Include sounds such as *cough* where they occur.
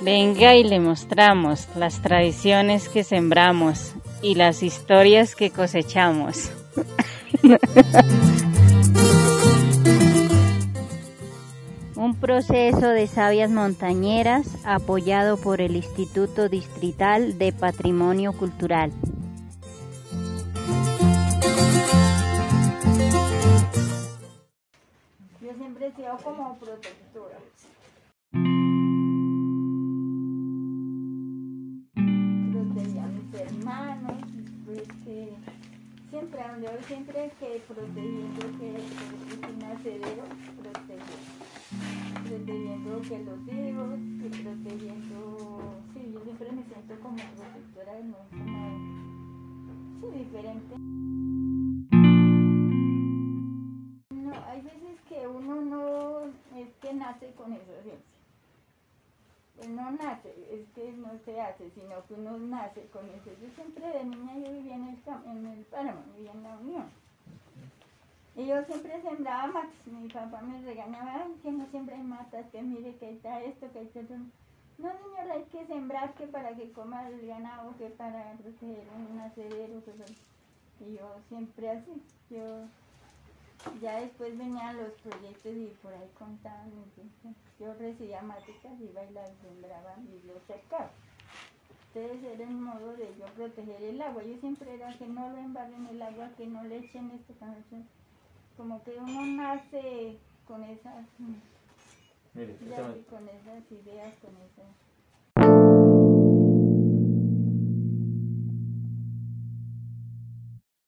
Venga y le mostramos las tradiciones que sembramos y las historias que cosechamos. *laughs* Un proceso de sabias montañeras apoyado por el Instituto Distrital de Patrimonio Cultural. Yo siempre he sido como protectora. Siempre, yo siempre que protegiendo que es nacedero, protegiendo, protegiendo que los hijos, que protegiendo, sí, yo siempre me siento como protectora, no como, sí, diferente. No, hay veces que uno no es que nace con esa ciencia. Pues no nace, es que no se hace, sino que uno nace con eso. Yo siempre de niña yo vivía en el, en el páramo, vivía en la Unión. Y yo siempre sembraba matas. Mi papá me regañaba, "Ay, que no siempre hay matas, que mire que está esto, que está esto. No, señora, hay que sembrar que para que coma el ganado, que para proteger un nacedero. Que Y yo siempre así. Yo ya después venían los proyectos y por ahí contaban. entonces, yo recibía máticas, iba y las sembraba y los secaba. Entonces era un modo de yo proteger el agua. Yo siempre era que no lo embarren el agua, que no le echen esto. Como que uno nace con esas, Mire, ya con esas ideas, con esas.